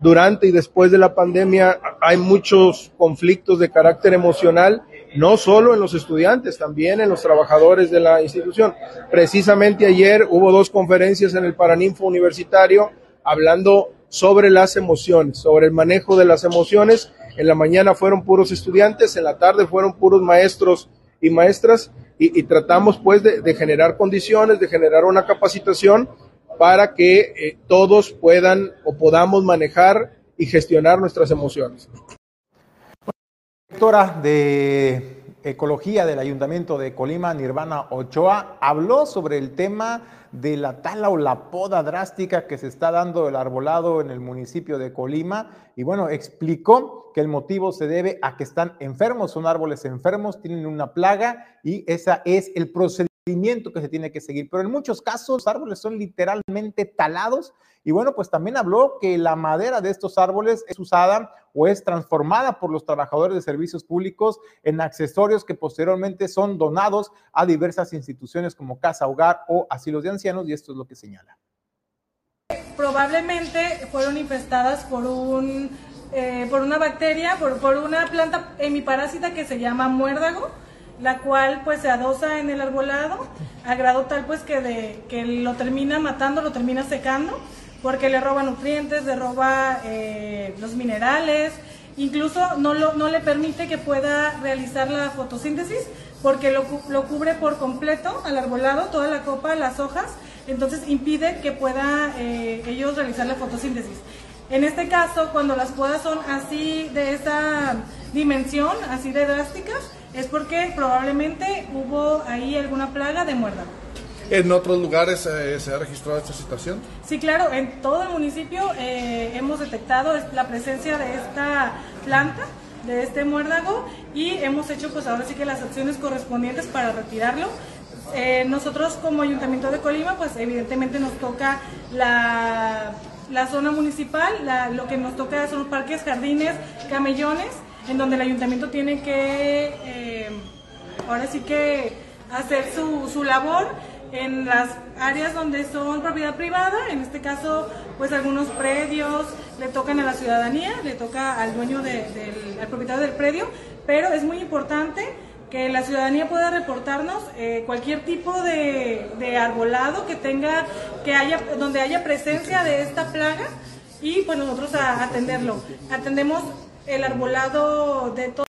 durante y después de la pandemia hay muchos conflictos de carácter emocional, no solo en los estudiantes, también en los trabajadores de la institución. Precisamente ayer hubo dos conferencias en el Paraninfo Universitario hablando sobre las emociones, sobre el manejo de las emociones. En la mañana fueron puros estudiantes, en la tarde fueron puros maestros y maestras y, tratamos pues de, generar condiciones, de generar una capacitación para que eh, todos puedan o podamos manejar y gestionar nuestras emociones. Directora de Ecología del Ayuntamiento de Colima, Nirvana Ochoa, habló sobre el tema de la tala o la poda drástica que se está dando el arbolado en el municipio de Colima y bueno, explicó que el motivo se debe a que están enfermos, son árboles enfermos, tienen una plaga y esa es el procedimiento que se tiene que seguir, pero en muchos casos los árboles son literalmente talados y bueno, pues también habló que la madera de estos árboles es usada o es transformada por los trabajadores de servicios públicos en accesorios que posteriormente son donados a diversas instituciones como Casa Hogar o asilos de ancianos y esto es lo que señala. Probablemente fueron infestadas por un eh, por una bacteria, por, por una planta hemiparásita que se llama muérdago la cual pues se adosa en el arbolado a grado tal pues que, de, que lo termina matando, lo termina secando, porque le roba nutrientes, le roba eh, los minerales, incluso no, lo, no le permite que pueda realizar la fotosíntesis, porque lo, lo cubre por completo al arbolado, toda la copa, las hojas, entonces impide que pueda eh, ellos realizar la fotosíntesis. En este caso, cuando las podas son así de esa dimensión, así de drásticas, es porque probablemente hubo ahí alguna plaga de muerda. ¿En otros lugares eh, se ha registrado esta situación? Sí, claro, en todo el municipio eh, hemos detectado la presencia de esta planta, de este muérdago, y hemos hecho pues ahora sí que las acciones correspondientes para retirarlo. Eh, nosotros como Ayuntamiento de Colima, pues evidentemente nos toca la, la zona municipal, lo que nos toca son parques, jardines, camellones, en donde el ayuntamiento tiene que, ahora sí que hacer su, su labor en las áreas donde son propiedad privada, en este caso, pues algunos predios le tocan a la ciudadanía, le toca al dueño del al propietario del predio, pero es muy importante que la ciudadanía pueda reportarnos eh, cualquier tipo de, de, arbolado que tenga, que haya, donde haya presencia de esta plaga y pues nosotros a atenderlo. Atendemos el arbolado de todo.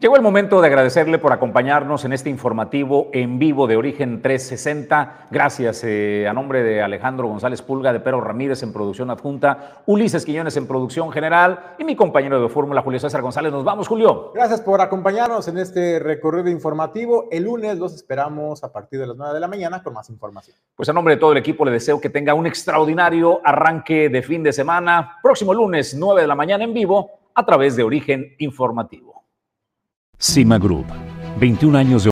Llegó el momento de agradecerle por acompañarnos en este informativo en vivo de Origen 360. Gracias eh, a nombre de Alejandro González Pulga, de Pedro Ramírez en producción adjunta, Ulises Quiñones en producción general y mi compañero de fórmula, Julio César González. Nos vamos, Julio. Gracias por acompañarnos en este recorrido informativo. El lunes los esperamos a partir de las 9 de la mañana con más información. Pues a nombre de todo el equipo le deseo que tenga un extraordinario arranque de fin de semana. Próximo lunes, 9 de la mañana en vivo, a través de Origen Informativo. Cima Group, 21 años de